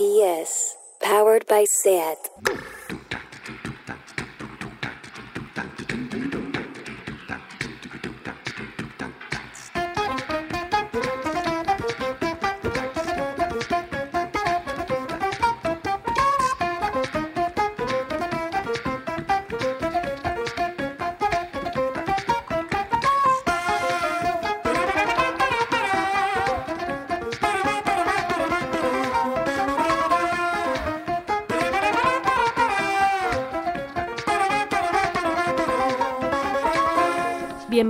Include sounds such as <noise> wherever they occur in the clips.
RPS, powered by SAT.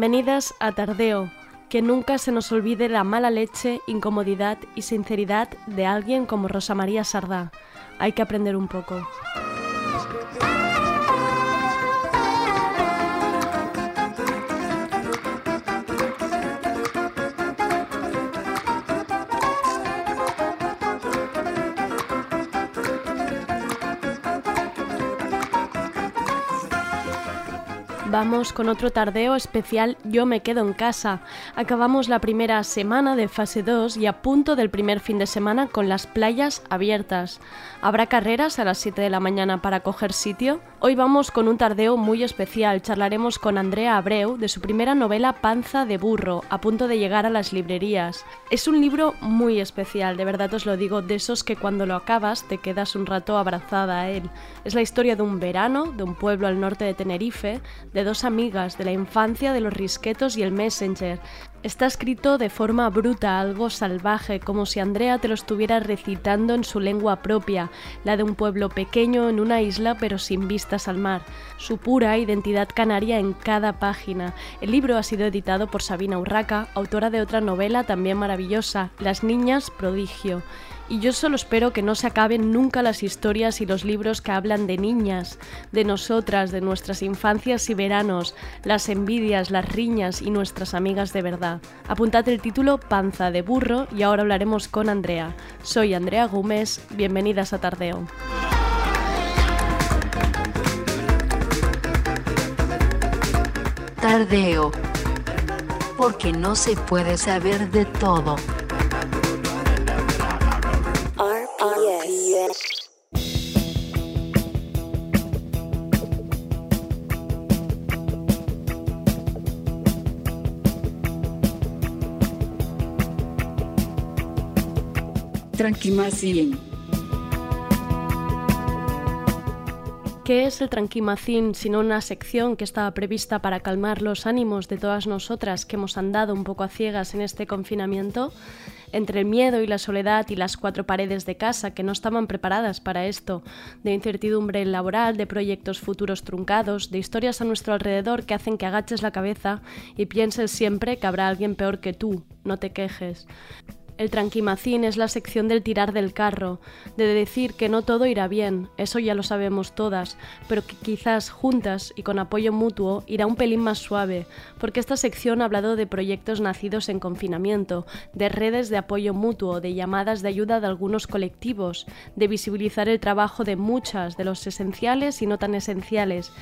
Bienvenidas a Tardeo. Que nunca se nos olvide la mala leche, incomodidad y sinceridad de alguien como Rosa María Sardá. Hay que aprender un poco. Vamos con otro tardeo especial Yo me quedo en casa. Acabamos la primera semana de fase 2 y a punto del primer fin de semana con las playas abiertas. ¿Habrá carreras a las 7 de la mañana para coger sitio? Hoy vamos con un tardeo muy especial. Charlaremos con Andrea Abreu de su primera novela Panza de burro, a punto de llegar a las librerías. Es un libro muy especial, de verdad os lo digo, de esos que cuando lo acabas te quedas un rato abrazada a él. Es la historia de un verano, de un pueblo al norte de Tenerife, de dos amigas de la infancia de los risquetos y el messenger. Está escrito de forma bruta, algo salvaje, como si Andrea te lo estuviera recitando en su lengua propia, la de un pueblo pequeño en una isla pero sin vistas al mar. Su pura identidad canaria en cada página. El libro ha sido editado por Sabina Urraca, autora de otra novela también maravillosa, Las Niñas Prodigio y yo solo espero que no se acaben nunca las historias y los libros que hablan de niñas, de nosotras, de nuestras infancias y veranos, las envidias, las riñas y nuestras amigas de verdad. Apuntad el título Panza de burro y ahora hablaremos con Andrea. Soy Andrea Gómez, bienvenidas a Tardeo. Tardeo. Porque no se puede saber de todo. Tranquimacín. ¿Qué es el tranquimacín sino una sección que estaba prevista para calmar los ánimos de todas nosotras que hemos andado un poco a ciegas en este confinamiento? Entre el miedo y la soledad y las cuatro paredes de casa que no estaban preparadas para esto, de incertidumbre laboral, de proyectos futuros truncados, de historias a nuestro alrededor que hacen que agaches la cabeza y pienses siempre que habrá alguien peor que tú, no te quejes. El tranquimacín es la sección del tirar del carro, de decir que no todo irá bien, eso ya lo sabemos todas, pero que quizás juntas y con apoyo mutuo irá un pelín más suave, porque esta sección ha hablado de proyectos nacidos en confinamiento, de redes de apoyo mutuo, de llamadas de ayuda de algunos colectivos, de visibilizar el trabajo de muchas, de los esenciales y no tan esenciales,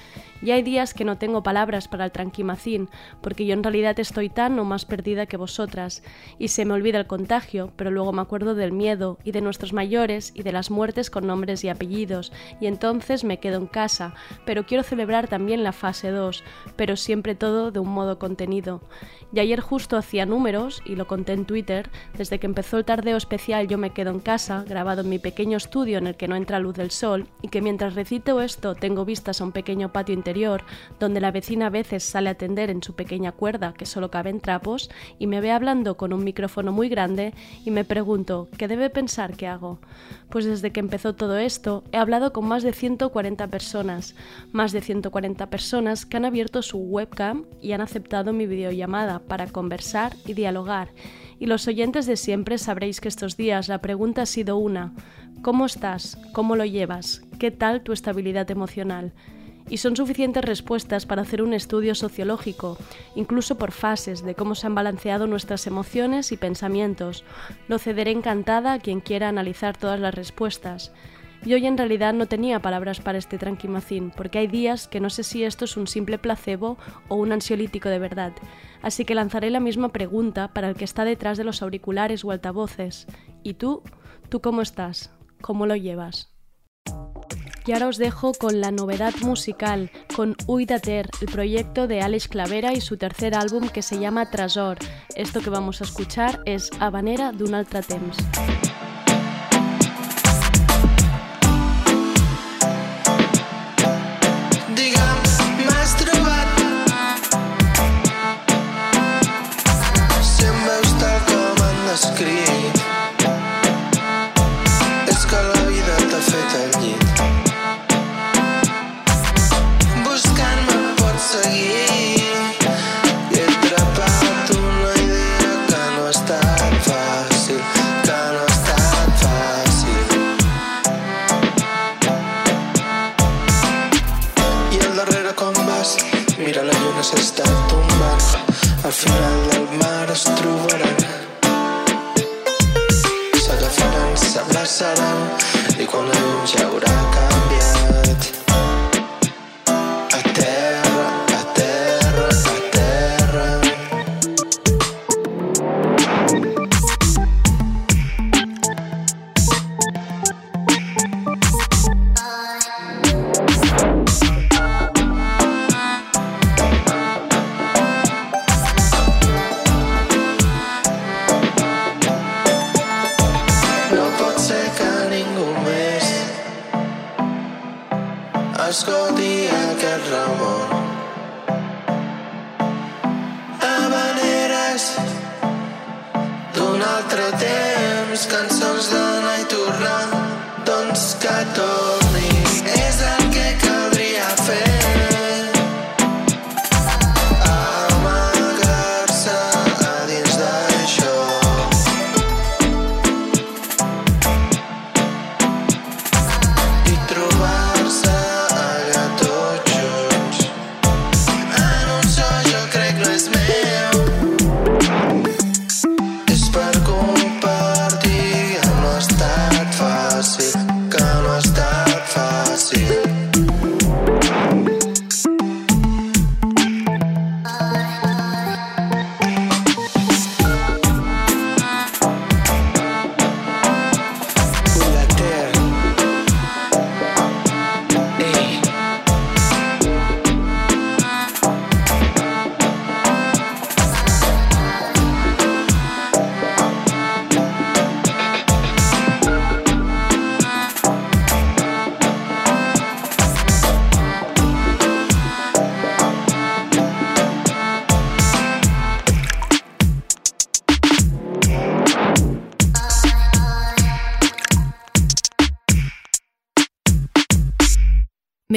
y hay días que no tengo palabras para el tranquimacín, porque yo en realidad estoy tan o más perdida que vosotras, y se me olvida el contagio, pero luego me acuerdo del miedo y de nuestros mayores y de las muertes con nombres y apellidos, y entonces me quedo en casa, pero quiero celebrar también la fase 2, pero siempre todo de un modo contenido. Y ayer justo hacía números, y lo conté en Twitter, desde que empezó el tardeo especial Yo me quedo en casa, grabado en mi pequeño estudio en el que no entra luz del sol, y que mientras recito esto tengo vistas a un pequeño patio interior, donde la vecina a veces sale a atender en su pequeña cuerda, que solo caben trapos, y me ve hablando con un micrófono muy grande, y me pregunto, ¿qué debe pensar que hago? Pues desde que empezó todo esto, he hablado con más de 140 personas, más de 140 personas que han abierto su webcam y han aceptado mi videollamada para conversar y dialogar. Y los oyentes de siempre sabréis que estos días la pregunta ha sido una, ¿cómo estás? ¿Cómo lo llevas? ¿Qué tal tu estabilidad emocional? Y son suficientes respuestas para hacer un estudio sociológico, incluso por fases, de cómo se han balanceado nuestras emociones y pensamientos. Lo cederé encantada a quien quiera analizar todas las respuestas. Yo hoy en realidad no tenía palabras para este tranquimacín, porque hay días que no sé si esto es un simple placebo o un ansiolítico de verdad. Así que lanzaré la misma pregunta para el que está detrás de los auriculares o altavoces. ¿Y tú? ¿Tú cómo estás? ¿cómo lo llevas? Y ahora os dejo con la novedad musical, con Uidater, el proyecto de Alex Clavera y su tercer álbum que se llama Trasor. Esto que vamos a escuchar es Habanera d'un altre temps. procés de al final del mar es trobaran. S'agafaran, s'abraçaran i quan la llum ja haurà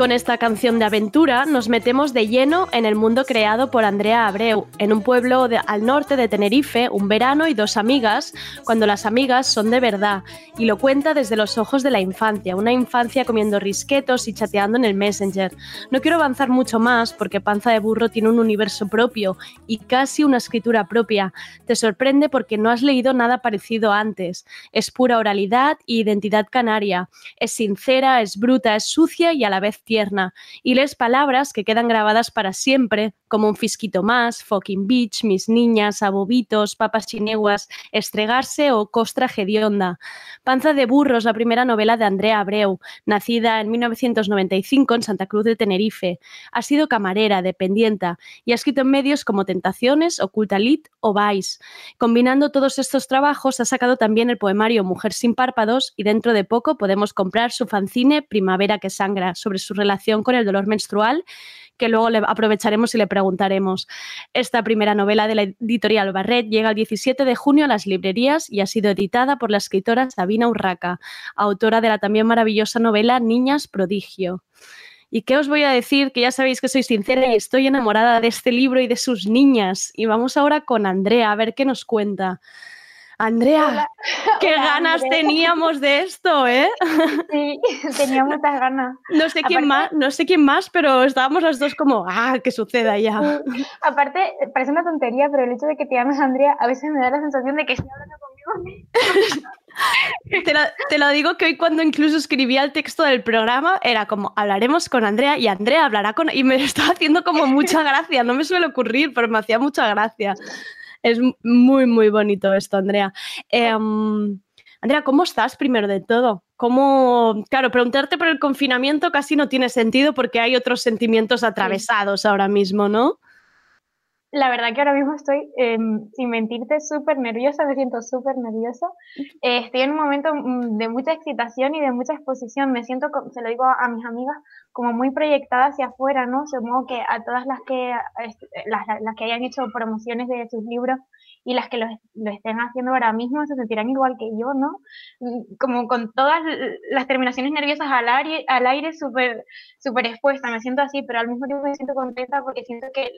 Con esta canción de aventura nos metemos de lleno en el mundo creado por Andrea Abreu, en un pueblo al norte de Tenerife, un verano y dos amigas, cuando las amigas son de verdad, y lo cuenta desde los ojos de la infancia, una infancia comiendo risquetos y chateando en el Messenger. No quiero avanzar mucho más porque Panza de Burro tiene un universo propio y casi una escritura propia. Te sorprende porque no has leído nada parecido antes. Es pura oralidad e identidad canaria. Es sincera, es bruta, es sucia y a la vez tierna, y lees palabras que quedan grabadas para siempre, como un fisquito más, fucking bitch, mis niñas, abobitos, papas chineguas, estregarse o costra hedionda. Panza de burros, la primera novela de Andrea Abreu, nacida en 1995 en Santa Cruz de Tenerife. Ha sido camarera, dependienta, y ha escrito en medios como Tentaciones, Oculta Lit o Vice. Combinando todos estos trabajos, ha sacado también el poemario Mujer sin párpados y dentro de poco podemos comprar su fanzine Primavera que sangra sobre su su relación con el dolor menstrual, que luego le aprovecharemos y le preguntaremos. Esta primera novela de la editorial Barret llega el 17 de junio a las librerías y ha sido editada por la escritora Sabina Urraca, autora de la también maravillosa novela Niñas Prodigio. ¿Y qué os voy a decir? Que ya sabéis que soy sincera y estoy enamorada de este libro y de sus niñas. Y vamos ahora con Andrea a ver qué nos cuenta. Andrea, qué ganas teníamos de esto, ¿eh? Sí, <laughs> tenía muchas ganas. No sé quién más, no sé quién más, pero estábamos las dos como, ah, que suceda ya. Aparte, parece una tontería, pero el hecho de que te llames Andrea a veces me da la sensación de que estoy hablando conmigo. te, lo, te, lo, digo que hoy cuando incluso escribía el texto del programa era como hablaremos con Andrea y Andrea hablará con y me <laughs> estaba haciendo como mucha gracia, no me suele ocurrir, pero me hacía mucha gracia. Es muy, muy bonito esto, Andrea. Em, Andrea, ¿cómo estás primero de todo? ¿Cómo, claro, preguntarte por el confinamiento casi no tiene sentido porque hay otros sentimientos atravesados ahora mismo, ¿no? La verdad que ahora mismo estoy, em, sin mentirte, súper nerviosa, me siento súper nerviosa. Eh, estoy en un momento mm, de mucha excitación y de mucha exposición. Me siento, se lo digo a mis amigas, como muy proyectada hacia afuera, ¿no? Supongo que a todas las que, este, las que hayan hecho promociones de sus libros y las que lo, estén haciendo ahora mismo se sentirán igual que yo, ¿no? Mm, como con todas las terminaciones nerviosas al aire, al aire súper super expuesta, me siento así, pero al mismo tiempo me siento contenta porque siento que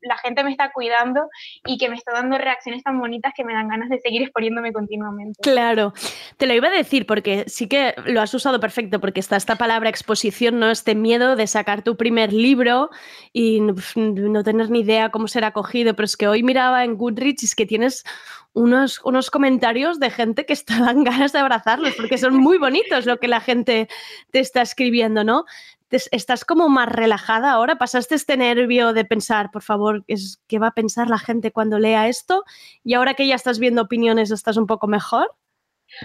la, gente me está cuidando y que me está dando reacciones tan bonitas que me dan ganas de seguir exponiéndome continuamente. Claro, te lo iba a decir porque sí que lo has usado perfecto, porque está esta palabra exposición, ¿no? Este miedo de sacar tu primer libro y no, tener ni idea cómo será acogido, pero es que hoy miraba en Goodreads y es que tienes unos, unos comentarios de gente que dan ganas de abrazarlos, porque son muy bonitos lo que la gente te está escribiendo, ¿no? ¿Estás como más relajada ahora? ¿Pasaste este nervio de pensar, por favor, qué va a pensar la gente cuando lea esto? Y ahora que ya estás viendo opiniones, ¿estás un poco mejor?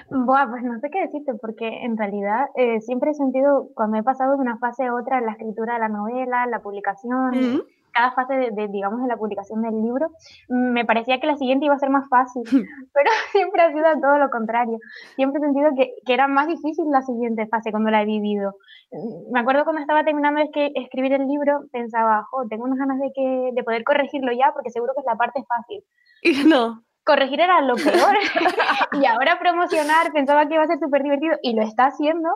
Buah, pues no sé qué decirte, porque en realidad eh, siempre he sentido, cuando he pasado de una fase a otra la escritura de la novela, la publicación, cada fase de, digamos, de la publicación del libro, me parecía que la siguiente iba a ser más fácil, <laughs> pero <laughs> siempre ha sido todo lo contrario. Siempre he sentido que, que, era más difícil la siguiente fase cuando la he vivido. Me acuerdo cuando estaba terminando de escribir el libro, pensaba, jo, tengo unas ganas de, que, de poder corregirlo ya, porque seguro que es la parte fácil. <laughs> Y no. Corregir era lo peor. y ahora promocionar pensaba que iba a ser súper divertido y lo está haciendo,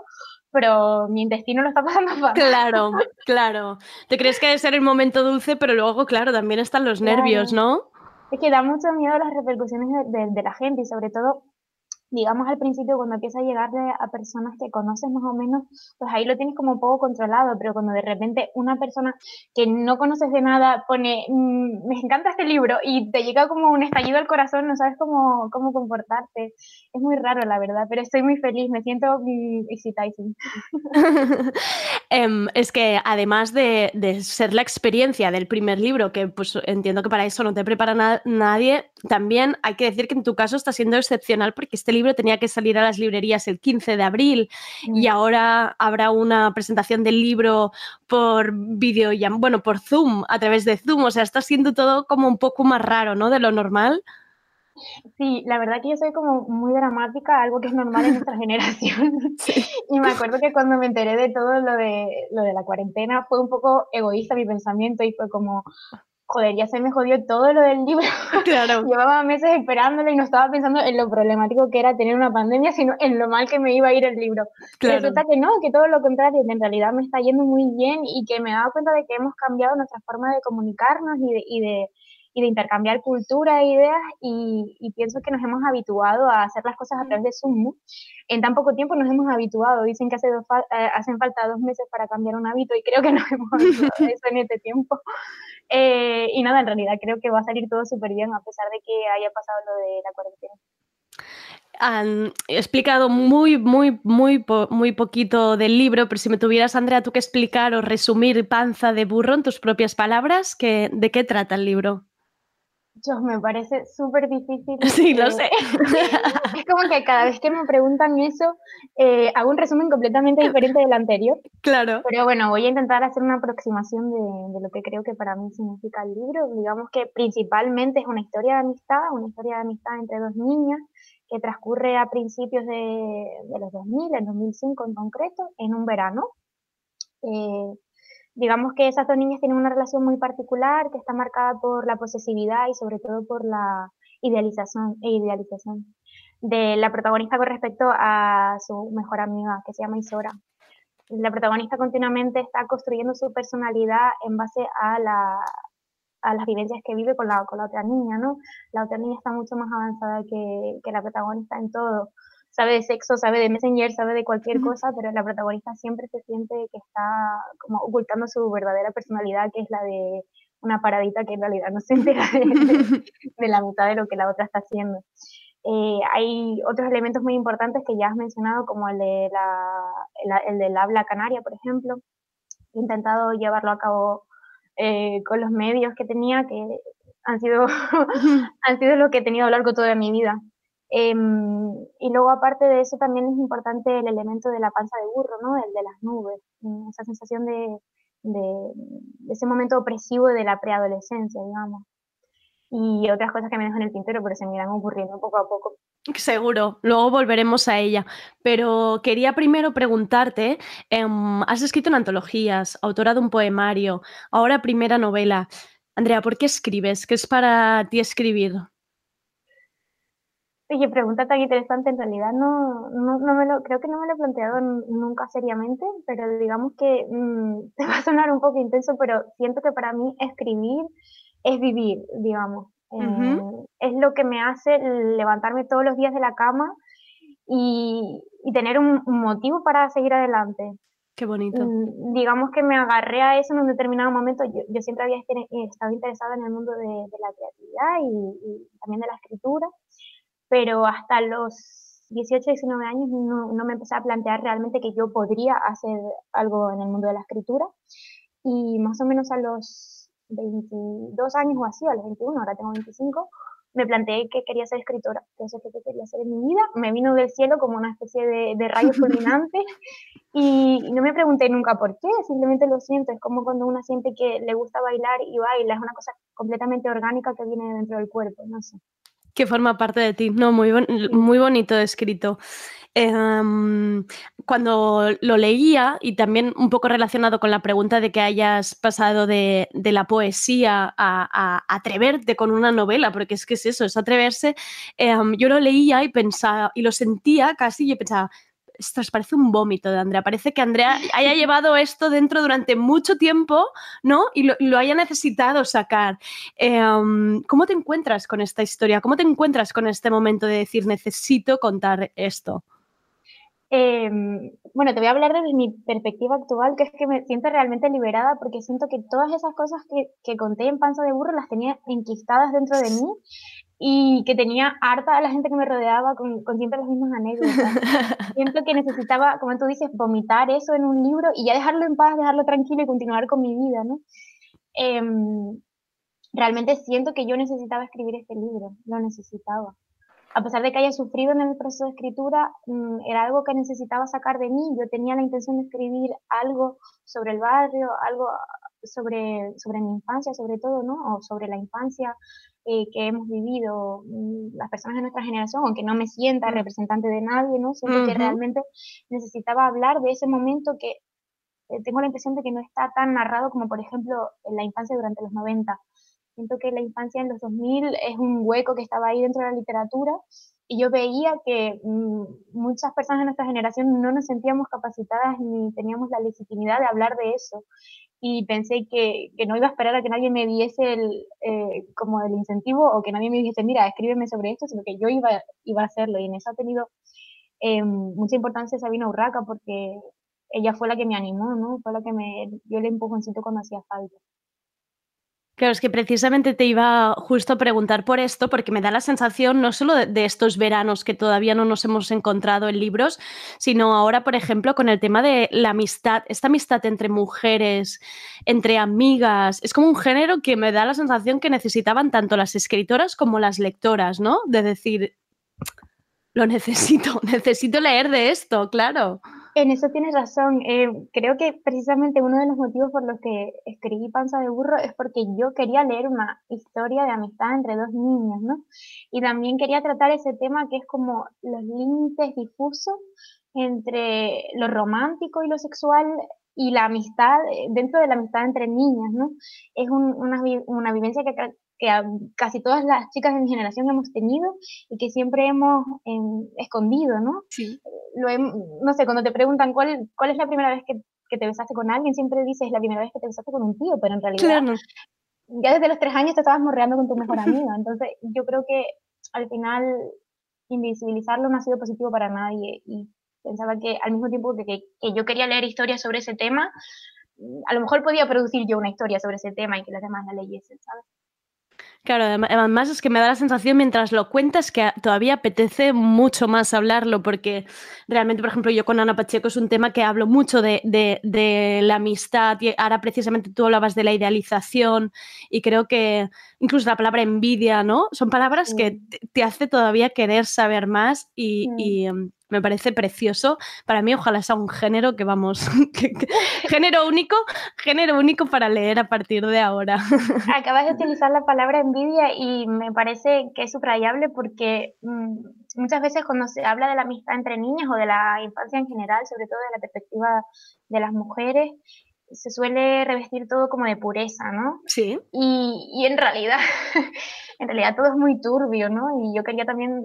pero mi intestino lo está pasando <laughs> fatal. Claro, claro. Te crees que debe ser el momento dulce, pero luego, claro, también están los nervios, ¿no? Es que da mucho miedo las repercusiones de, la gente y sobre todo digamos al principio cuando empieza a llegarle a personas que conoces más o menos, pues ahí lo tienes como un poco controlado, pero cuando de repente una persona que no conoces de nada pone, mm, me encanta este libro y te llega como un estallido al corazón, no sabes cómo, cómo comportarte. Es muy raro, la verdad, pero estoy muy feliz, me siento exciting. <laughs> Em, es que además de, de, ser la experiencia del primer libro, que pues entiendo que para eso no te prepara nadie, también hay que decir que en tu caso está siendo excepcional porque este libro tenía que salir a las librerías el 15 de abril y mm. ahora habrá una presentación del libro por vídeo, bueno, por Zoom, a través de Zoom, o sea, está siendo todo como un poco más raro, ¿no? De lo normal. Sí, la verdad que yo soy como muy dramática, algo que es normal en nuestra <laughs> generación. Y me acuerdo que cuando me enteré de todo lo de, lo de la cuarentena fue un poco egoísta mi pensamiento y fue como, joder, ya se me jodió todo lo del libro. Claro. <laughs> Llevaba meses esperándolo y no estaba pensando en lo problemático que era tener una pandemia, sino en lo mal que me iba a ir el libro. Claro. Resulta que no, que todo lo contrario, que en realidad me está yendo muy bien y que me he dado cuenta de que hemos cambiado nuestra forma de comunicarnos y de, y de, y de intercambiar cultura e ideas y, y, pienso que nos hemos habituado a hacer las cosas a través de Zoom. En tan poco tiempo nos hemos habituado. Dicen que hace dos, eh, hacen falta dos meses para cambiar un hábito y creo que nos <laughs> hemos habituado a eso en este tiempo. Eh, y nada, en realidad creo que va a salir todo súper bien a pesar de que haya pasado lo de la cuarentena. Han explicado muy, muy, muy, muy poquito del libro, pero si me tuvieras, Andrea, tú que explicar o resumir Panza de burro en tus propias palabras, ¿de qué trata el libro? Yo, me parece súper difícil. <laughs> Sí, lo sé. <laughs> es como que cada vez que me preguntan eso, eh, hago un resumen completamente diferente del anterior. Claro. Pero bueno, voy a intentar hacer una aproximación de, de, lo que creo que para mí significa el libro. Digamos que principalmente es una historia de amistad, una historia de amistad entre dos niñas que transcurre a principios de, de los 2000, en 2005 en concreto, en un verano Eh, digamos que esas dos niñas tienen una relación muy particular que está marcada por la posesividad y sobre todo por la idealización, e idealización de la protagonista con respecto a su mejor amiga que se llama Isora. La protagonista continuamente está construyendo su personalidad en base a, la, a las vivencias que vive con la, con la otra niña, ¿no? La otra niña está mucho más avanzada que, que la protagonista en todo sabe de sexo, sabe de Messenger, sabe de cualquier cosa, pero la protagonista siempre se siente que está como ocultando su verdadera personalidad, que es la de una paradita que en realidad no se entera de, <laughs> la mitad de lo que la otra está haciendo. Eh, hay otros elementos muy importantes que ya has mencionado, como el, de la, el, del habla canaria, por ejemplo. He intentado llevarlo a cabo eh, con los medios que tenía, que han sido, <laughs> han sido lo que he tenido a lo largo de toda mi vida. Em, y luego, aparte de eso, también es importante el elemento de la panza de burro, ¿no? El de las nubes, mm, esa sensación de, de, ese momento opresivo de la preadolescencia, digamos. Y otras cosas que me dejo en el tintero, pero se me irán ocurriendo poco a poco. Seguro, luego volveremos a ella. Pero quería primero preguntarte, em, has escrito en antologías, autora de un poemario, ahora primera novela. Andrea, ¿por qué escribes? ¿Qué es para ti escribir? Oye, pregunta tan interesante, en realidad no, no, no, me lo, creo que no me lo he planteado nunca seriamente, pero digamos que mm, <laughs> te va a sonar un poco intenso, pero siento que para mí escribir es vivir, digamos. Eh, es lo que me hace levantarme todos los días de la cama y, y tener un, motivo para seguir adelante. Qué bonito. Mm, digamos que me agarré a eso en un determinado momento. Yo, yo siempre había estado interesada en el mundo de, de la creatividad y, y, también de la escritura pero hasta los 18, 19 años no, no, me empecé a plantear realmente que yo podría hacer algo en el mundo de la escritura. Y más o menos a los 22 años o así, a los 21, ahora tengo 25, me planteé que quería ser escritora, que eso es lo que quería hacer en mi vida. Me vino del cielo como una especie de, de rayo <laughs> fulminante y, y no me pregunté nunca por qué, simplemente lo siento. Es como cuando uno siente que le gusta bailar y baila, es una cosa completamente orgánica que viene dentro del cuerpo, no sé que forma parte de ti. No, muy, muy bonito escrito. Em, cuando lo leía, y también un poco relacionado con la pregunta de que hayas pasado de, la poesía a, atreverte con una novela, porque es que es eso, es atreverse, em, yo lo leía y pensaba, y lo sentía casi, y pensaba, esto parece un vómito de Andrea. Parece que Andrea haya <laughs> llevado esto dentro durante mucho tiempo, ¿no? Y lo, haya necesitado sacar. Em, ¿Cómo te encuentras con esta historia? ¿Cómo te encuentras con este momento de decir, necesito contar esto? Em, bueno, te voy a hablar desde mi perspectiva actual, que es que me siento realmente liberada porque siento que todas esas cosas que, que conté en Panza de Burro las tenía enquistadas dentro de mí y que tenía harta a la gente que me rodeaba con, con siempre las mismas anécdotas. <laughs> Siento que necesitaba, como tú dices, vomitar eso en un libro y ya dejarlo en paz, dejarlo tranquilo y continuar con mi vida, ¿no? Em, realmente siento que yo necesitaba escribir este libro, lo necesitaba. A pesar de que haya sufrido en el proceso de escritura, mm, era algo que necesitaba sacar de mí. Yo tenía la intención de escribir algo sobre el barrio, algo sobre, sobre mi infancia, sobre todo, ¿no? O sobre la infancia eh, que hemos vivido mm, las personas de nuestra generación, aunque no me sienta representante de nadie, ¿no? Siento que realmente necesitaba hablar de ese momento que eh, tengo la impresión de que no está tan narrado como, por ejemplo, en la infancia durante los 90. Siento que la infancia en los 2000 es un hueco que estaba ahí dentro de la literatura y yo veía que mm, muchas personas de nuestra generación no nos sentíamos capacitadas ni teníamos la legitimidad de hablar de eso y pensé que, que, no iba a esperar a que nadie me diese el, eh, como el incentivo o que nadie me dijese, mira, escríbeme sobre esto, sino que yo iba, iba a hacerlo. Y en eso ha tenido eh, mucha importancia Sabina Urraca porque ella fue la que me animó, ¿no? Fue la que me dio el empujoncito cuando hacía falta. Claro, es que precisamente te iba justo a preguntar por esto, porque me da la sensación no solo de, estos veranos que todavía no nos hemos encontrado en libros, sino ahora, por ejemplo, con el tema de la amistad, esta amistad entre mujeres, entre amigas. Es como un género que me da la sensación que necesitaban tanto las escritoras como las lectoras, ¿no? De decir, lo necesito, <laughs> necesito leer de esto, claro. En eso tienes razón. Eh, creo que precisamente uno de los motivos por los que escribí Panza de Burro es porque yo quería leer una historia de amistad entre dos niños, ¿no? Y también quería tratar ese tema que es como los límites difusos entre lo romántico y lo sexual y la amistad, eh, dentro de la amistad entre niñas, ¿no? Es una, una, vivencia que, que casi todas las chicas de mi generación hemos tenido y que siempre hemos em, escondido, ¿no? Sí. Lo no sé, cuando te preguntan cuál, cuál es la primera vez que, que, te besaste con alguien, siempre dices la primera vez que te besaste con un tío, pero en realidad ya desde los tres años te estabas morreando con tu mejor amiga. Entonces yo creo que al final invisibilizarlo no ha sido positivo para nadie y pensaba que al mismo tiempo que, que, yo quería leer historias sobre ese tema, a lo mejor podía producir yo una historia sobre ese tema y que las demás la leyesen, ¿sabes? Claro, además es que me da la sensación mientras lo cuentas que todavía apetece mucho más hablarlo, porque realmente, por ejemplo, yo con Ana Pacheco es un tema que hablo mucho de, de, la amistad y ahora precisamente tú hablabas de la idealización y creo que incluso la palabra envidia, ¿no? Son palabras que te, hace todavía querer saber más y, y, em, me parece precioso. Para mí, ojalá sea un género que vamos, <laughs> género único, género único para leer a partir de ahora. <laughs> Acabas de utilizar la palabra envidia y me parece que es subrayable porque mm, muchas veces cuando se habla de la amistad entre niñas o de la infancia en general, sobre todo de la perspectiva de las mujeres, se suele revestir todo como de pureza, ¿no? Sí. Y, y en realidad, <laughs> en realidad todo es muy turbio, ¿no? Y yo quería también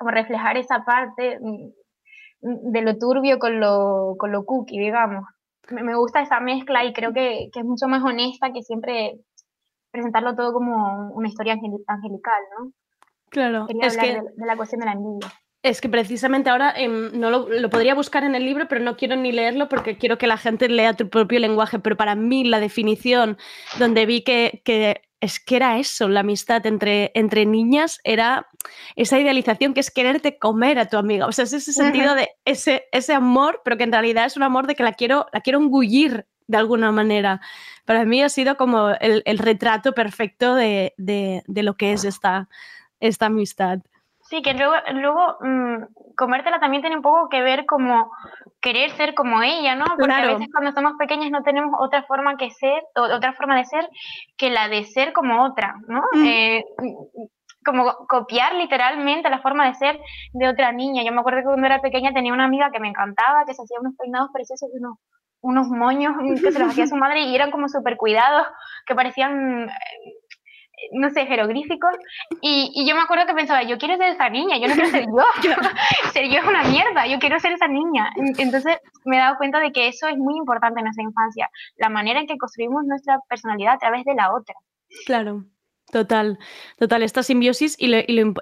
como reflejar esa parte mm, de lo turbio con lo, con lo cookie, digamos. Me, gusta esa mezcla y creo que, que, es mucho más honesta que siempre presentarlo todo como una historia angelical, ¿no? Claro, es que... De, la cuestión de la envidia. Es que precisamente ahora em, no lo, lo, podría buscar en el libro, pero no quiero ni leerlo porque quiero que la gente lea tu propio lenguaje. Pero para mí la definición donde vi que, que es que era eso, la amistad entre, entre niñas era esa idealización que es quererte comer a tu amiga. O sea, es ese sentido de ese, ese amor, pero que en realidad es un amor de que la quiero, la quiero engullir de alguna manera. Para mí ha sido como el, retrato perfecto de, lo que es esta, esta amistad. Sí, que luego, luego mm, comértela también tiene un poco que ver como querer ser como ella, ¿no? Porque a veces cuando somos pequeñas no tenemos otra forma que ser, o, otra forma de ser que la de ser como otra, ¿no? Mm. Eh, como copiar literalmente la forma de ser de otra niña. Yo me acuerdo que cuando era pequeña tenía una amiga que me encantaba, que se hacía unos peinados preciosos y unos, unos moños que se los hacía su madre y eran como súper cuidados, que parecían no sé, jeroglíficos, y, y, yo me acuerdo que pensaba, yo quiero ser esa niña, yo no quiero ser yo, <laughs> <laughs> ser yo es una mierda, yo quiero ser esa niña. Entonces me he dado cuenta de que eso es muy importante en nuestra infancia, la manera en que construimos nuestra personalidad a través de la otra. Claro. Total, total, esta simbiosis y,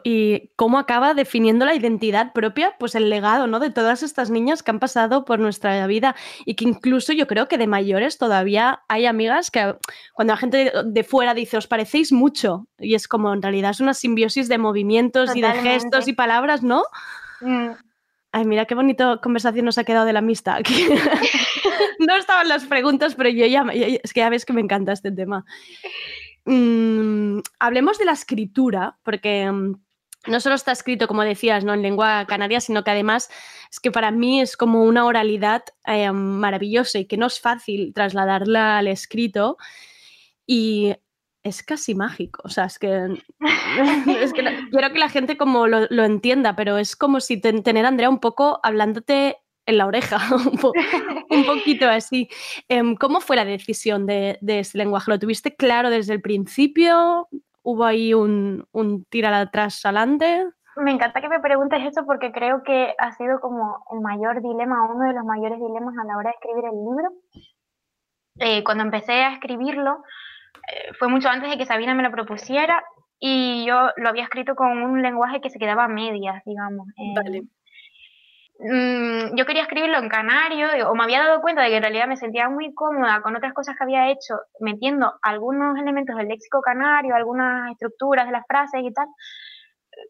y, cómo acaba definiendo la identidad propia, pues el legado, ¿no? De todas estas niñas que han pasado por nuestra vida y que incluso yo creo que de mayores todavía hay amigas que cuando la gente de, fuera dice os parecéis mucho y es como en realidad es una simbiosis de movimientos y de gestos y palabras, ¿no? Mm. Ay, mira qué bonito conversación nos ha quedado de la amistad. <laughs> no estaban las preguntas, pero yo ya, es que ya ves que me encanta este tema. Mm, hablemos de la escritura, porque mm, no solo está escrito, como decías, ¿no? en lengua canaria, sino que además es que para mí es como una oralidad eh, maravillosa y que no es fácil trasladarla al escrito. Y es casi mágico. O sea, es que, <laughs> quiero que la gente como lo, entienda, pero es como si tener a Andrea un poco hablándote en la oreja, <laughs> un, poquito así. Em, ¿Cómo fue la decisión de, de, este lenguaje? ¿Lo tuviste claro desde el principio? ¿Hubo ahí un, un tirar atrás adelante? Me encanta que me preguntes esto porque creo que ha sido como el mayor dilema, uno de los mayores dilemas a la hora de escribir el libro. Eh, cuando empecé a escribirlo, eh, fue mucho antes de que Sabina me lo propusiera y yo lo había escrito con un lenguaje que se quedaba a medias, digamos. vale. Mm, yo quería escribirlo en canario, o me había dado cuenta de que en realidad me sentía muy cómoda con otras cosas que había hecho, metiendo algunos elementos del léxico canario, algunas estructuras de las frases y tal.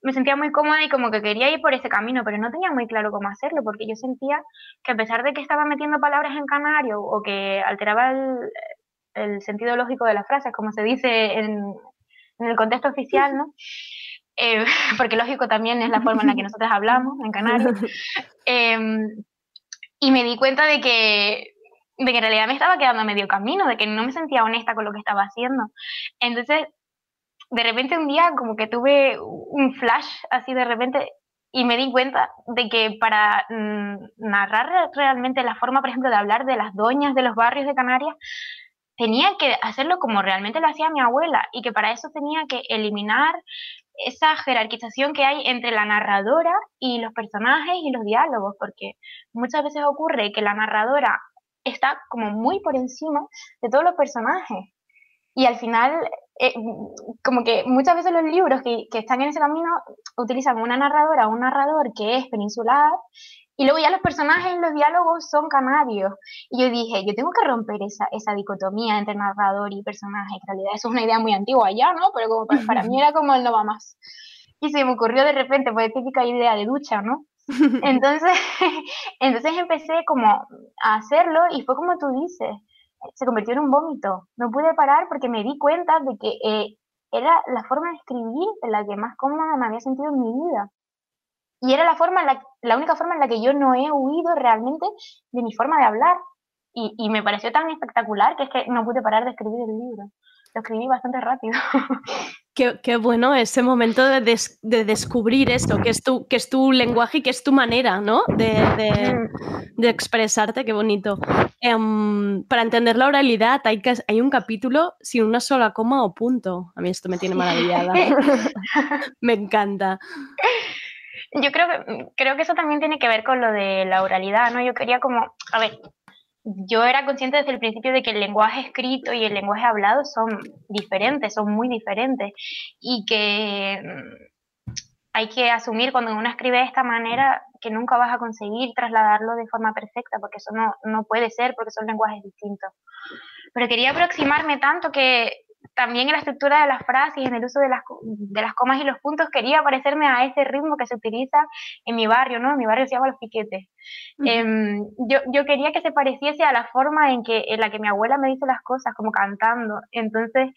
Me sentía muy cómoda y como que quería ir por ese camino, pero no tenía muy claro cómo hacerlo, porque yo sentía que a pesar de que estaba metiendo palabras en canario o que alteraba el, sentido lógico de las frases, como se dice en el contexto oficial, ¿no? Eh, <laughs> porque lógico también es la forma en la que <laughs> nosotros hablamos en Canarias. Em, y me di cuenta de que, de que en realidad me estaba quedando a medio camino, de que no me sentía honesta con lo que estaba haciendo. Entonces, de repente un día como que tuve un flash así de repente y me di cuenta de que para mm, narrar realmente la forma, por ejemplo, de hablar de las doñas de los barrios de Canarias, tenía que hacerlo como realmente lo hacía mi abuela y que para eso tenía que eliminar esa jerarquización que hay entre la narradora y los personajes y los diálogos, porque muchas veces ocurre que la narradora está como muy por encima de todos los personajes. Y al final, eh, como que muchas veces los libros que, que, están en ese camino utilizan una narradora o un narrador que es peninsular y luego ya los personajes los diálogos son canarios. Y yo dije, yo tengo que romper esa, esa dicotomía entre narrador y personaje. En realidad eso es una idea muy antigua ya, ¿no? Pero como para, mí era como el no va más. Y se me ocurrió de repente, pues típica idea de ducha, ¿no? Entonces, <laughs> entonces empecé como a hacerlo y fue como tú dices, se convirtió en un vómito. No pude parar porque me di cuenta de que eh, era la forma de escribir en la que más cómoda me había sentido en mi vida. Y era la, forma la, la única forma en la que yo no he huido realmente de mi forma de hablar. Y, y, me pareció tan espectacular que es que no pude parar de escribir el libro. Lo escribí bastante rápido. <laughs> Qué, qué bueno ese momento de, des, de, descubrir esto, que es, tu, que es tu lenguaje y que es tu manera, ¿no? De, de, mm. de expresarte, qué bonito. Um, para entender la oralidad hay, que, hay un capítulo sin una sola coma o punto. A mí esto me tiene maravillada. <laughs> me encanta. Yo creo que, creo que eso también tiene que ver con lo de la oralidad, ¿no? Yo quería como, a ver, yo era consciente desde el principio de que el lenguaje escrito y el lenguaje hablado son diferentes, son muy diferentes, y que mm, hay que asumir cuando uno escribe de esta manera que nunca vas a conseguir trasladarlo de forma perfecta, porque eso no, no puede ser, porque son lenguajes distintos. Pero quería aproximarme tanto que también en la estructura de las frases en el uso de las, de las comas y los puntos quería parecerme a ese ritmo que se utiliza en mi barrio, ¿no? En mi barrio se llama Los Piquetes. eh, yo, yo, quería que se pareciese a la forma en, que, en la que mi abuela me dice las cosas, como cantando. Entonces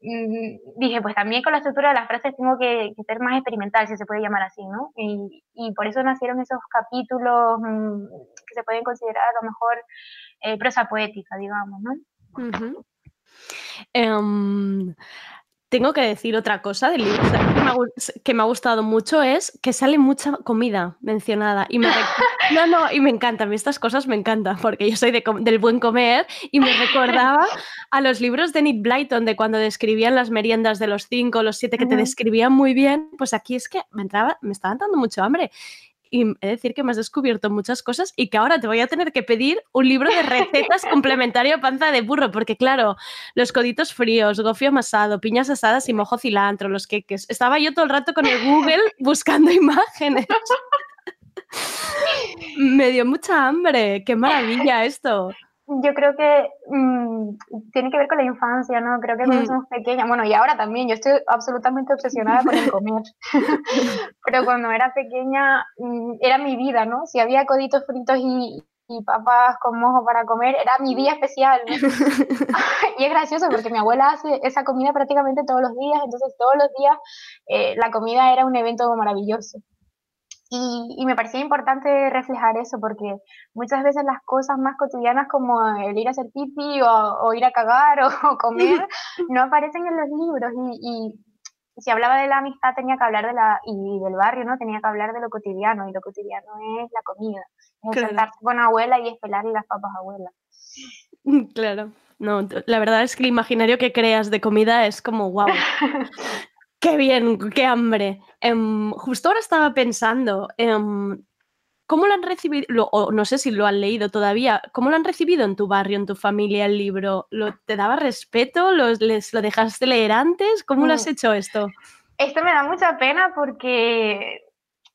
mmm, dije, pues también con la estructura de las frases tengo que, que, ser más experimental, si se puede llamar así, ¿no? Y, y por eso nacieron esos capítulos mmm, que se pueden considerar a lo mejor eh, prosa poética, digamos, ¿no? Uh -huh. Um, tengo que decir otra cosa del libro que me, ha, que me, ha, gustado mucho es que sale mucha comida mencionada y me <laughs> no no y me encanta a mí estas cosas me encantan porque yo soy de, del buen comer y me recordaba <laughs> a los libros de Nick Blyton de cuando describían las meriendas de los cinco los siete que te describían muy bien pues aquí es que me entraba me estaban dando mucho hambre y he de decir que me has descubierto muchas cosas y que ahora te voy a tener que pedir un libro de recetas <laughs> complementario a panza de burro, porque claro, los coditos fríos, gofio amasado, piñas asadas y mojo cilantro, los queques. Estaba yo todo el rato con el Google <laughs> buscando imágenes. <laughs> me dio mucha hambre, qué maravilla esto yo creo que mmm, tiene que ver con la infancia, ¿no? Creo que cuando mm. somos pequeñas, bueno, y ahora también, yo estoy absolutamente obsesionada con el comer, <laughs> pero cuando era pequeña mmm, era mi vida, ¿no? Si había coditos fritos y, y papas con mojo para comer, era mi día especial. ¿no? <laughs> <laughs> y es gracioso porque mi abuela hace esa comida prácticamente todos los días, entonces todos los días eh, la comida era un evento maravilloso. Y, y, me parecía importante reflejar eso porque muchas veces las cosas más cotidianas como el ir a hacer pipi o, o ir a cagar o, <laughs> o, comer <laughs> no aparecen en los libros y, y, si hablaba de la amistad tenía que hablar de la y del barrio no tenía que hablar de lo cotidiano y lo cotidiano es la comida es claro. sentarse con abuela y esperarle las papas abuela <laughs> claro no la verdad es que el imaginario que creas de comida es como wow Qué bien, qué hambre. Um, justo ahora estaba pensando, um, ¿cómo lo han recibido? Lo, o no sé si lo han leído todavía. ¿Cómo lo han recibido en tu barrio, en tu familia, el libro? ¿Lo, ¿Te daba respeto? ¿Lo, les, ¿Lo dejaste leer antes? ¿Cómo mm. lo has hecho esto? Esto me da mucha pena porque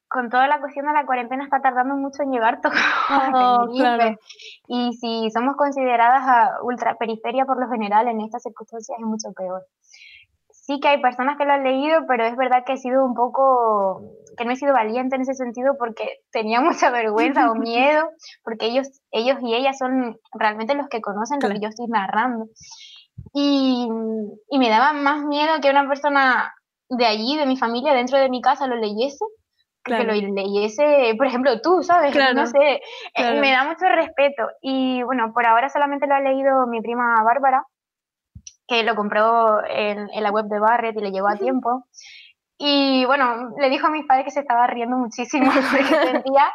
con toda la cuestión de la cuarentena está tardando mucho en llegar <laughs> todo. Oh, claro. Y si somos consideradas a ultraperiferia por lo general en estas circunstancias es mucho peor sí que hay personas que lo han leído, pero es verdad que he sido un poco, que no he sido valiente en ese sentido porque tenía <laughs> mucha vergüenza o miedo, porque ellos, ellos y ellas son realmente los que conocen claro. lo que yo estoy narrando. Y, y, me daba más miedo que una persona de allí, de mi familia, dentro de mi casa, lo leyese. Claro. Que lo leyese, por ejemplo, tú, ¿sabes? Claro. No sé, claro. me da mucho respeto. Y bueno, por ahora solamente lo ha leído mi prima Bárbara, que lo compró en, en, la web de Barrett y le llegó a tiempo. Y bueno, le dijo a mis padres que se estaba riendo muchísimo <laughs> porque sentía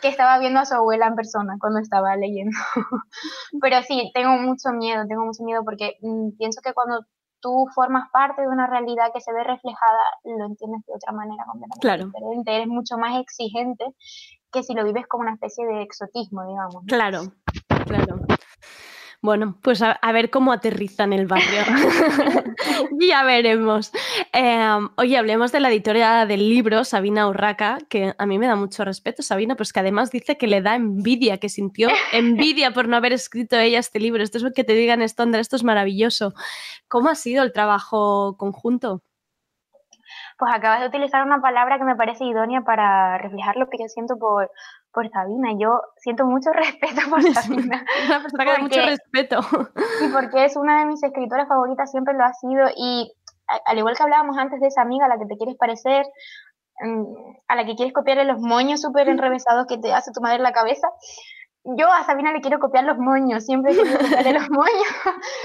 que estaba viendo a su abuela en persona cuando estaba leyendo. <laughs> Pero sí, tengo mucho miedo, tengo mucho miedo porque mm, pienso que cuando tú formas parte de una realidad que se ve reflejada, lo entiendes de otra manera completamente claro. diferente, eres mucho más exigente que si lo vives como una especie de exotismo, digamos. Claro, claro. Bueno, pues a, ver cómo aterriza en el barrio. <laughs> ya veremos. Em, oye, hablemos de la editora del libro, Sabina Urraca, que a mí me da mucho respeto, Sabina, pues que además dice que le da envidia, que sintió envidia por no haber escrito ella este libro. Esto es lo que te digan, Estondra, esto es maravilloso. ¿Cómo ha sido el trabajo conjunto? Pues acabas de utilizar una palabra que me parece idónea para reflejar lo que yo siento por, por Sabina. Yo siento mucho <laughs> respeto por Sabina. <laughs> una persona que da mucho respeto. Y porque es una de mis escritoras favoritas, siempre lo ha sido. Y al igual que hablábamos antes de esa amiga a la que te quieres parecer, mm, a la que quieres copiarle los moños súper enrevesados que te hace tu madre en la cabeza, yo a Sabina le quiero copiar los moños, siempre quiero copiarle los moños.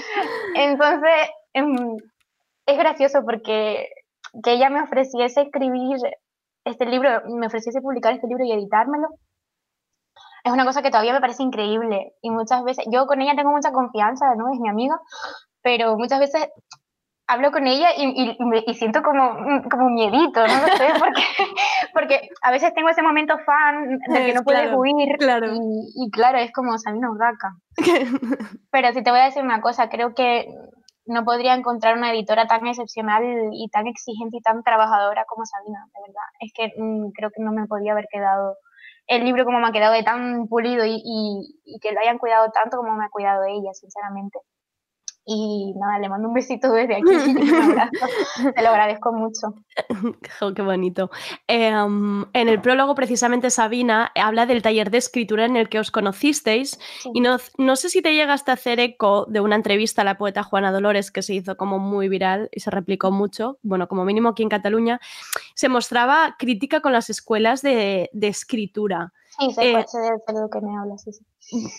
<laughs> Entonces, em, es gracioso porque que ella me ofreciese escribir este libro, me ofreciese publicar este libro y editármelo, es una cosa que todavía me parece increíble y muchas veces, yo con ella tengo mucha confianza, ¿no? Es mi amiga, pero muchas veces hablo con ella y, y, siento como, como miedito, no sé, <laughs> porque, porque a veces tengo ese momento fan de que no puedes huir claro. Y, claro, es como Sabina Urraca. <laughs> pero si te voy a decir una cosa, creo que no podría encontrar una editora tan excepcional y tan exigente y tan trabajadora como Sabina, de verdad. Es que mm, creo que no me podía haber quedado el libro como me ha quedado de tan pulido y, y, que lo hayan cuidado tanto como me ha cuidado ella, sinceramente. Y nada, le mando un besito desde aquí. <laughs> Te lo agradezco mucho. <laughs> qué bonito. Em, en el prólogo, precisamente, Sabina habla del taller de escritura en el que os conocisteis. Y no, no, sé si te llegaste a hacer eco de una entrevista a la poeta Juana Dolores que se hizo como muy viral y se replicó mucho. Bueno, como mínimo aquí en Cataluña. Se mostraba crítica con las escuelas de, de escritura. Sí, sé, eh, de lo que me hablas. Sí, sí.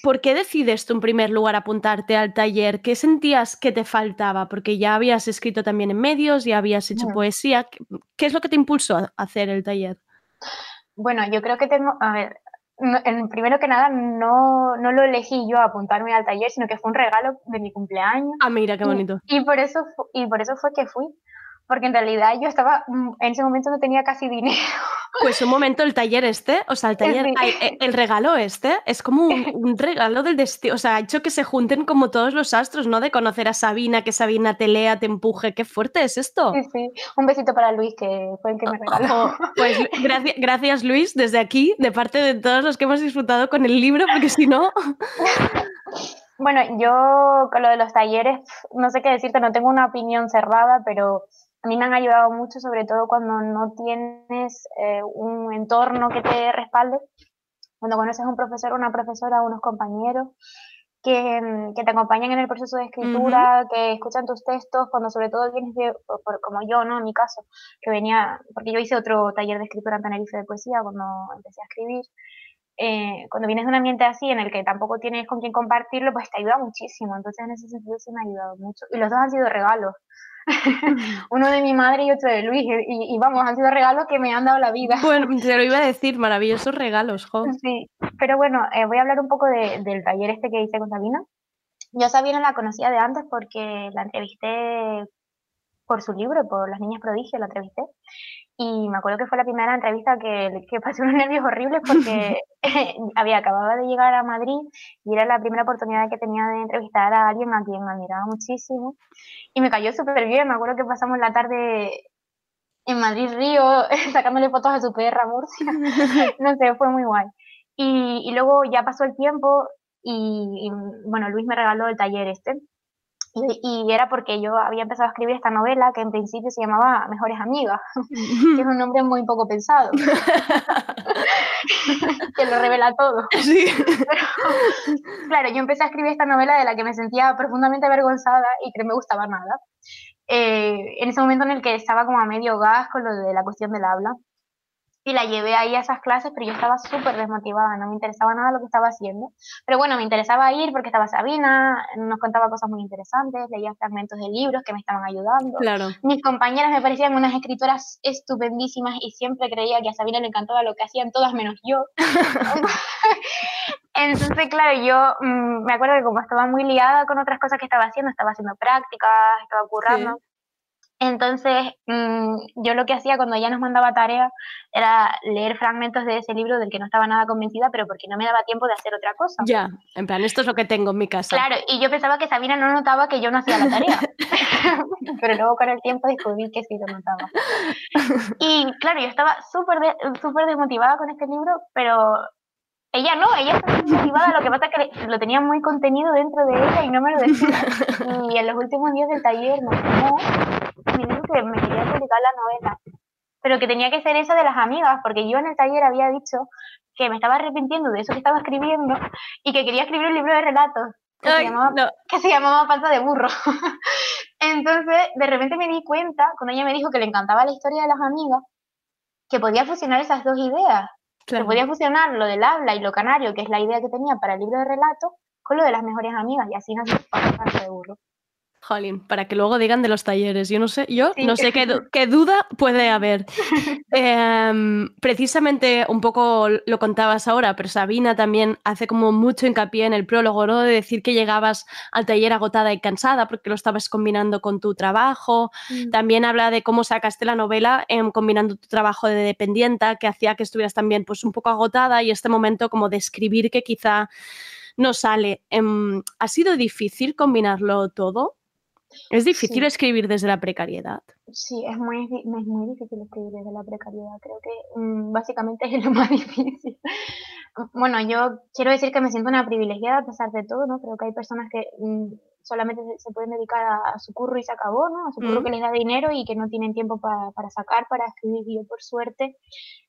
¿Por qué decides tú en primer lugar apuntarte al taller? ¿Qué sentías que te faltaba? Porque ya habías escrito también en medios, ya habías hecho poesía. ¿Qué es lo que te impulsó a hacer el taller? Bueno, yo creo que tengo, a ver, en, primero que nada, no, no, lo elegí yo a apuntarme al taller, sino que fue un regalo de mi cumpleaños. Ah, mira, qué bonito. Y, por, eso, y por eso fue que fui porque en realidad yo estaba, mm, en ese momento no tenía casi dinero. <laughs> Pues un momento, el taller este, o sea, el taller, e, el, regalo este, es como un, <laughs> regalo del destino, o sea, ha hecho que se junten como todos los astros, ¿no? De conocer a Sabina, que Sabina te lea, te empuje, qué fuerte es esto. Sí, sí, un besito para Luis, que fue el que me regaló. pues gracias, gracias Luis, desde aquí, de parte de todos los que hemos disfrutado con el libro, porque si no... <laughs> Bueno, yo con lo de los talleres, no sé qué decirte, no tengo una opinión cerrada, pero a mí me han ayudado mucho, sobre todo cuando no tienes eh, un entorno que te respalde, cuando conoces a un profesor, una profesora, unos compañeros que, mm, que te acompañan en el proceso de escritura, que escuchan tus textos, cuando sobre todo vienes de, como yo, ¿no? En mi caso, que venía, porque yo hice otro taller de escritura en Tenerife de poesía cuando empecé a escribir, eh, cuando vienes de un ambiente así en el que tampoco tienes con quién compartirlo, pues te ayuda muchísimo. Entonces, en ese sentido sí me ha ayudado mucho. Y los dos han sido regalos. <laughs> Uno de mi madre y otro de Luis. Y, vamos, han sido regalos que me han dado la vida. <laughs> Bueno, te lo iba a decir, maravillosos regalos, jo. Sí, pero bueno, eh, voy a hablar un poco del taller este que hice con Sabina. Yo a Sabina la conocía de antes porque la entrevisté por su libro, por Las Niñas Prodigio, la entrevisté. Y me acuerdo que fue la primera entrevista que, que pasé unos nervios horribles porque <laughs> <laughs> había acabado de llegar a Madrid y era la primera oportunidad que tenía de entrevistar a alguien a quien me admiraba muchísimo. Y me cayó súper bien. Me acuerdo que pasamos la tarde en Madrid Río <laughs> sacándole fotos a su perra Murcia. no sé, fue muy guay. Y, y luego ya pasó el tiempo y, y, bueno, Luis me regaló el taller este y, era porque yo había empezado a escribir esta novela que en principio se llamaba Mejores Amigas, <laughs> que es un nombre muy poco pensado, <laughs> que lo revela todo. claro, yo empecé a escribir esta novela de la que me sentía profundamente avergonzada y que no me gustaba nada. Eh, en ese momento en el que estaba como a medio gas con lo de la cuestión del habla. Y la llevé ahí a esas clases, pero yo estaba súper desmotivada, no me interesaba nada lo que estaba haciendo. Pero bueno, me interesaba ir porque estaba Sabina, nos contaba cosas muy interesantes, leía fragmentos de libros que me estaban ayudando. Claro. Mis compañeras me parecían unas escritoras estupendísimas y siempre creía que a Sabina le encantaba lo que hacían todas menos yo. <laughs> Entonces, claro, yo mm, me acuerdo que como estaba muy liada con otras cosas que estaba haciendo, estaba haciendo prácticas, estaba currando. Entonces, mm, yo lo que hacía cuando ella nos mandaba tarea era leer fragmentos de ese libro del que no estaba nada convencida, pero porque no me daba tiempo de hacer otra cosa. Ya, en plan, esto es lo que tengo en mi casa. Claro, y yo pensaba que Sabina no notaba que yo no hacía la tarea, <laughs> <laughs> pero luego con el tiempo descubrí que sí lo notaba. Y claro, yo estaba súper súper desmotivada con este libro, pero ella no, ella estaba desmotivada, lo que pasa es que lo tenía muy contenido dentro de ella y no me lo decía. <laughs> Y en los últimos días del taller me llamó me dijo que me quería publicar la novela, pero que tenía que ser eso de las amigas, porque yo en el taller había dicho que me estaba arrepintiendo de eso que estaba escribiendo y que quería escribir un libro de relatos que, se, llamaba, que se llamaba Falta de burro. <laughs> Entonces, de repente me di cuenta, cuando ella me dijo que le encantaba la historia de las amigas, que podía fusionar esas dos ideas. Que podía fusionar lo del habla y lo canario, que es la idea que tenía para el libro de relatos, con lo de las mejores amigas, y así nació Falta de burro. Jolín, para que luego digan de los talleres. Yo no sé, yo no sé qué, qué, duda puede haber. <laughs> Em, precisamente un poco lo contabas ahora, pero Sabina también hace como mucho hincapié en el prólogo, ¿no? De decir que llegabas al taller agotada y cansada porque lo estabas combinando con tu trabajo. Mm. También habla de cómo sacaste la novela em, combinando tu trabajo de dependienta, que hacía que estuvieras también pues un poco agotada y este momento como de escribir que quizá no sale. Em, ¿Ha sido difícil combinarlo todo? ¿Es difícil escribir desde la precariedad? Sí, es muy, es muy difícil escribir desde la precariedad. Creo que mm, básicamente <laughs> es lo más difícil. Bueno, yo quiero decir que me siento una privilegiada a pesar de todo, ¿no? Creo que hay personas que mm, solamente se, pueden dedicar a, su curro y se acabó, ¿no? A su curro que les da dinero y que no tienen tiempo para, para sacar, para escribir. Yo, por suerte,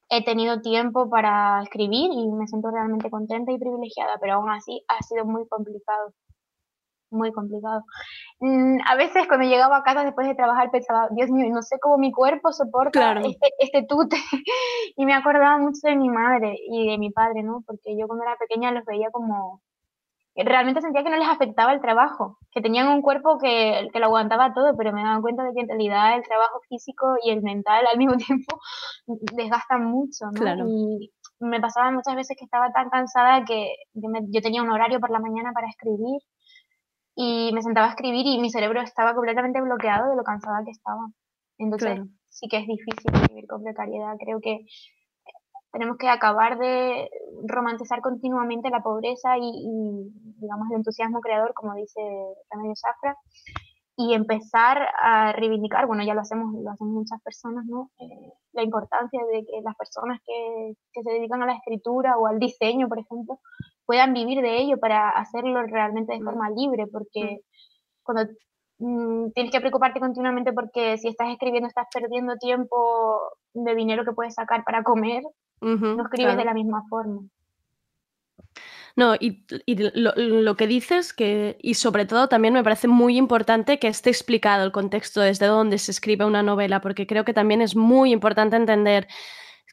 he tenido tiempo para escribir y me siento realmente contenta y privilegiada, pero aún así ha sido muy complicado muy complicado. Mm, a veces cuando llegaba a casa después de trabajar pensaba, Dios mío, no sé cómo mi cuerpo soporta este, este tute. <laughs> y me acordaba mucho de mi madre y de mi padre, ¿no? Porque yo cuando era pequeña los veía como... Realmente sentía que no les afectaba el trabajo, que tenían un cuerpo que, que lo aguantaba todo, pero me daba cuenta de que en realidad el trabajo físico y el mental al <laughs> mismo tiempo desgastan mucho, ¿no? Y me pasaba muchas veces que estaba tan cansada que yo tenía un horario por la mañana para escribir y me sentaba a escribir y mi cerebro estaba completamente bloqueado de lo cansada que estaba. Entonces sí que es difícil vivir con precariedad. Creo que tenemos que acabar de romantizar continuamente la pobreza y, digamos el entusiasmo creador, como dice Remedio Safra, y empezar a reivindicar, bueno, ya lo hacemos, lo hacen muchas personas, ¿no? Eh, la importancia de que las personas que, que, se dedican a la escritura o al diseño, por ejemplo, puedan vivir de ello para hacerlo realmente de forma libre, porque cuando mm, tienes que preocuparte continuamente porque si estás escribiendo estás perdiendo tiempo de dinero que puedes sacar para comer, no escribes de la misma forma. No, y, lo, que dices, que, y sobre todo también me parece muy importante que esté explicado el contexto desde donde se escribe una novela, porque creo que también es muy importante entender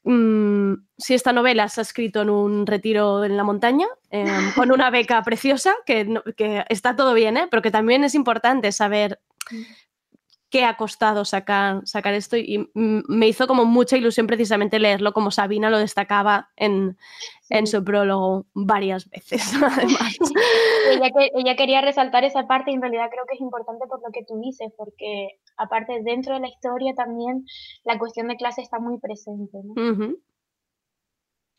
Mm, si esta novela se ha escrito en un retiro en la montaña, em, <laughs> con una beca preciosa, que, que, está todo bien, ¿eh? pero que también es importante saber mm qué ha costado sacar, sacar esto y me hizo como mucha ilusión precisamente leerlo como Sabina lo destacaba en, en su prólogo varias veces, <laughs> además. ella, ella, quería resaltar esa parte y en realidad creo que es importante por lo que tú dices, porque aparte dentro de la historia también la cuestión de clase está muy presente.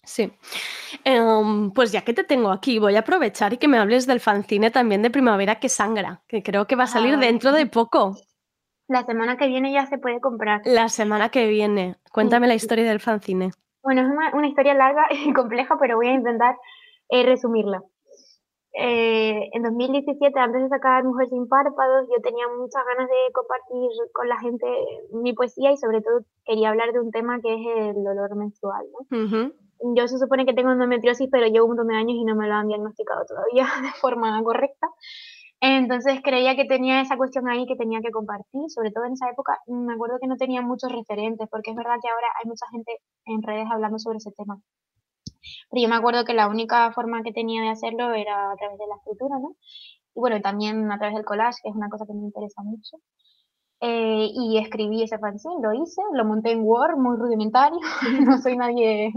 Sí. Em, pues ya que te tengo aquí, voy a aprovechar y que me hables del fanzine también de Primavera que Sangra, que creo que va a salir dentro de poco. La semana que viene ya se puede comprar. La semana que viene. Cuéntame la historia del fanzine. Bueno, es una, historia larga <laughs> y compleja, pero voy a intentar eh, resumirla. Eh, en 2017, antes de sacar Mujer sin párpados, yo tenía muchas ganas de compartir con la gente mi poesía y sobre todo quería hablar de un tema que es el dolor menstrual. Yo se supone que tengo endometriosis, pero llevo un montón de años y no me lo han diagnosticado todavía <laughs> de forma correcta. Entonces creía que tenía esa cuestión ahí que tenía que compartir, sobre todo en esa época. Me acuerdo que no tenía muchos referentes, porque es verdad que ahora hay mucha gente en redes hablando sobre ese tema. Pero yo me acuerdo que la única forma que tenía de hacerlo era a través de la escritura, ¿no? Y bueno, también a través del collage, que es una cosa que me interesa mucho. Eh, y escribí ese fanzine, lo hice, lo monté en Word, muy rudimentario, <laughs> no soy nadie,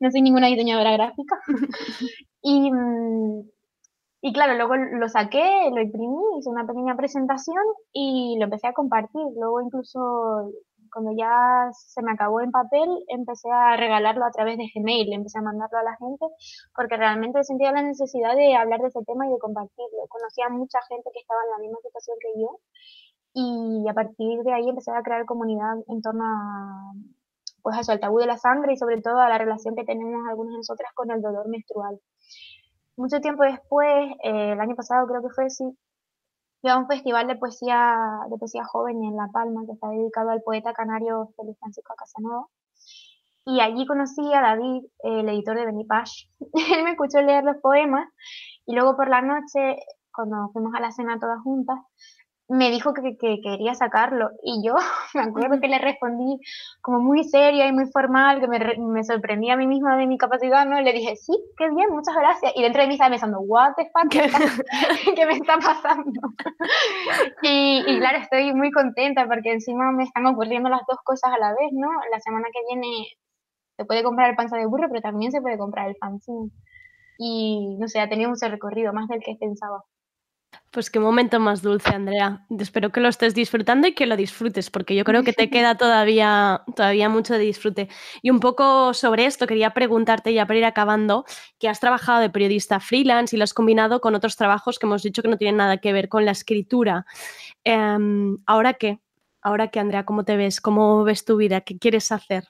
no soy ninguna diseñadora gráfica. <laughs> y, mm, y claro, luego lo saqué, lo imprimí, hice una pequeña presentación y lo empecé a compartir. Luego incluso cuando ya se me acabó en papel, empecé a regalarlo a través de Gmail, empecé a mandarlo a la gente porque realmente sentía la necesidad de hablar de ese tema y de compartirlo. Conocía a mucha gente que estaba en la misma situación que yo y a partir de ahí empecé a crear comunidad en torno a, pues eso, al tabú de la sangre y sobre todo a la relación que tenemos algunas de nosotras con el dolor menstrual. Mucho tiempo después, eh, el año pasado creo que fue, sí, fui a un festival de poesía, de poesía joven en La Palma que está dedicado al poeta canario Félix Francisco Casanova. Y allí conocí a David, el editor de Benipash. <laughs> Él me escuchó leer los poemas y luego por la noche, cuando fuimos a la cena todas juntas, me dijo que, quería sacarlo y yo <laughs> me acuerdo que le respondí como muy seria y muy formal, que me, me sorprendía a mí misma de mi capacidad, ¿no? Y le dije, sí, qué bien, muchas gracias. Y dentro de mí estaba pensando, what the fuck, <laughs> <laughs> ¿qué, me está pasando? y, y, claro, estoy muy contenta porque encima me están ocurriendo las dos cosas a la vez, ¿no? La semana que viene se puede comprar el panza de burro, pero también se puede comprar el fanzine. Y no sé, ha tenido mucho recorrido, más del que pensaba. Pues qué momento más dulce, Andrea. Espero que lo estés disfrutando y que lo disfrutes, porque yo creo que te queda todavía, todavía mucho de disfrute. Y un poco sobre esto, quería preguntarte ya para ir acabando, que has trabajado de periodista freelance y lo has combinado con otros trabajos que hemos dicho que no tienen nada que ver con la escritura. Em, ¿Ahora qué? ¿Ahora qué, Andrea? ¿Cómo te ves? ¿Cómo ves tu vida? ¿Qué quieres hacer?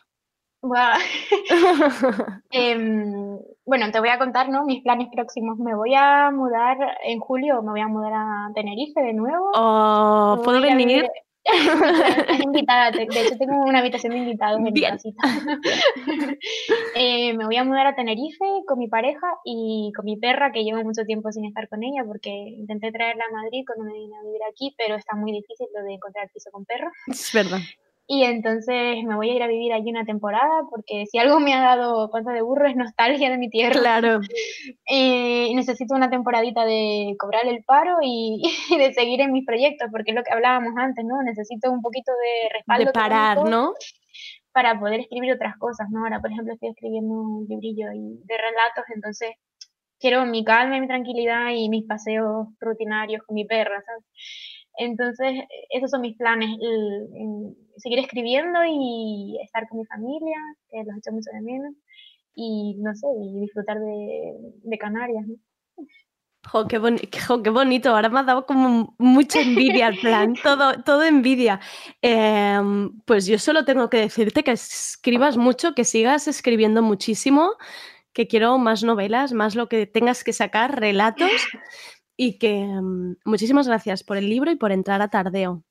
<laughs> Em, bueno, te voy a contar ¿no? mis planes próximos. Me voy a mudar en julio, me voy a mudar a Tenerife de nuevo. Oh, ¿Puedo venir? <laughs> invitada, de hecho tengo una habitación de invitados en mi casita. <laughs> Eh, me voy a mudar a Tenerife con mi pareja y con mi perra, que llevo mucho tiempo sin estar con ella porque intenté traerla a Madrid cuando me vine a vivir aquí, pero está muy difícil lo de encontrar piso con perro. Es verdad. Y entonces me voy a ir a vivir allí una temporada porque si algo me ha dado cuenta de burro es nostalgia de mi tierra. Claro. <laughs> y necesito una temporadita de cobrar el paro <laughs> y, de seguir en mis proyectos porque es lo que hablábamos antes, ¿no? Necesito un poquito de respaldo. De parar, ¿no? Para poder escribir otras cosas, ¿no? Ahora, por ejemplo, estoy escribiendo un librillo de relatos, entonces quiero mi calma y mi tranquilidad y mis paseos rutinarios con mi perra, ¿sabes? Entonces, esos son mis planes, seguir escribiendo y estar con mi familia, que los echo mucho de menos, y no sé, y disfrutar de, Canarias. Jo, qué, qué, bonito, ahora me ha dado como mucha envidia el plan, <laughs> todo, todo envidia. Em, pues yo solo tengo que decirte que escribas mucho, que sigas escribiendo muchísimo, que quiero más novelas, más lo que tengas que sacar, relatos. Y que mm, muchísimas gracias por el libro y por entrar a Tardeo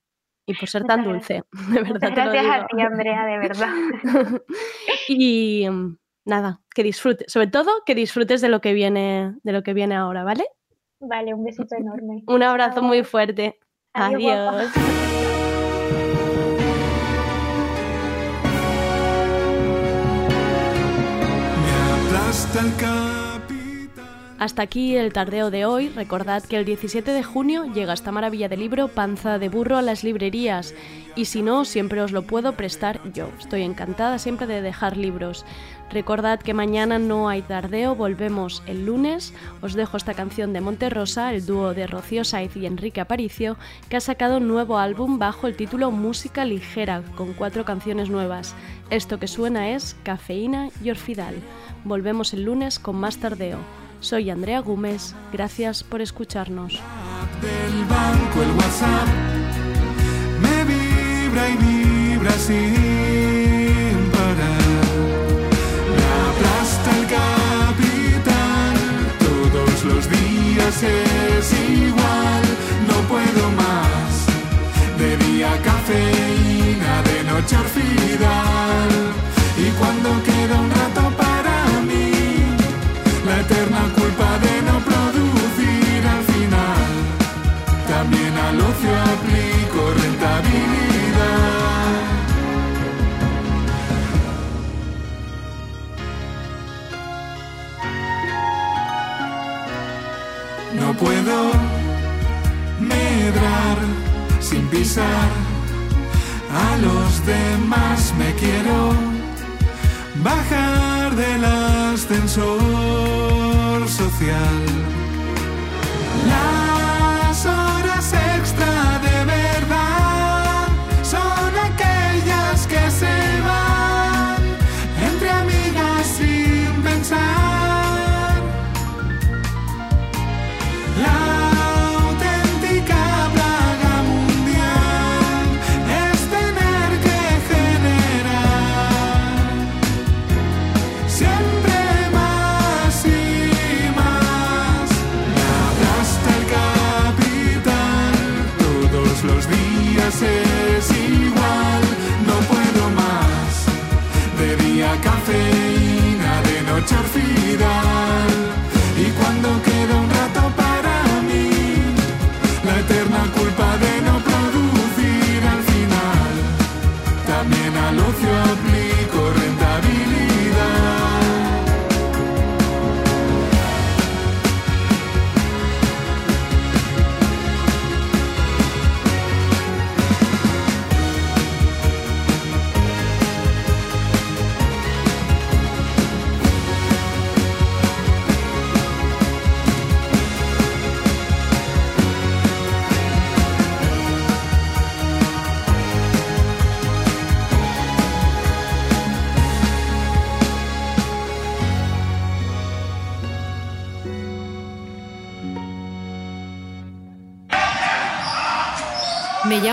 y por ser tan <laughs> dulce, <laughs> de verdad. gracias a ti, Andrea, de verdad. <laughs> y mm, nada, que disfrutes, sobre todo que disfrutes de lo que viene, de lo que viene ahora, ¿vale? Vale, un besito enorme. Un abrazo muy fuerte. Adiós. Hasta aquí el tardeo de hoy. Recordad que el 17 de junio llega esta maravilla de libro Panza de Burro a las librerías. Y si no, siempre os lo puedo prestar yo. Estoy encantada siempre de dejar libros. Recordad que mañana no hay tardeo, volvemos el lunes. Os dejo esta canción de Monte Rosa, el dúo de Rocío Saiz y Enrique Aparicio, que ha sacado un nuevo álbum bajo el título Música Ligera, con cuatro canciones nuevas. Esto que suena es Cafeína y Orfidal. Volvemos el lunes con más tardeo. Soy Andrea Gómez, gracias por escucharnos. Del banco el WhatsApp me vibra y vibra sin parar. Me aplasta el capital, todos los días es igual, no puedo más. De día cafeína, de noche orfidal, y cuando queda un rato aplico rentabilidad. No puedo medrar sin pisar a los demás. Me quiero bajar del ascensor social.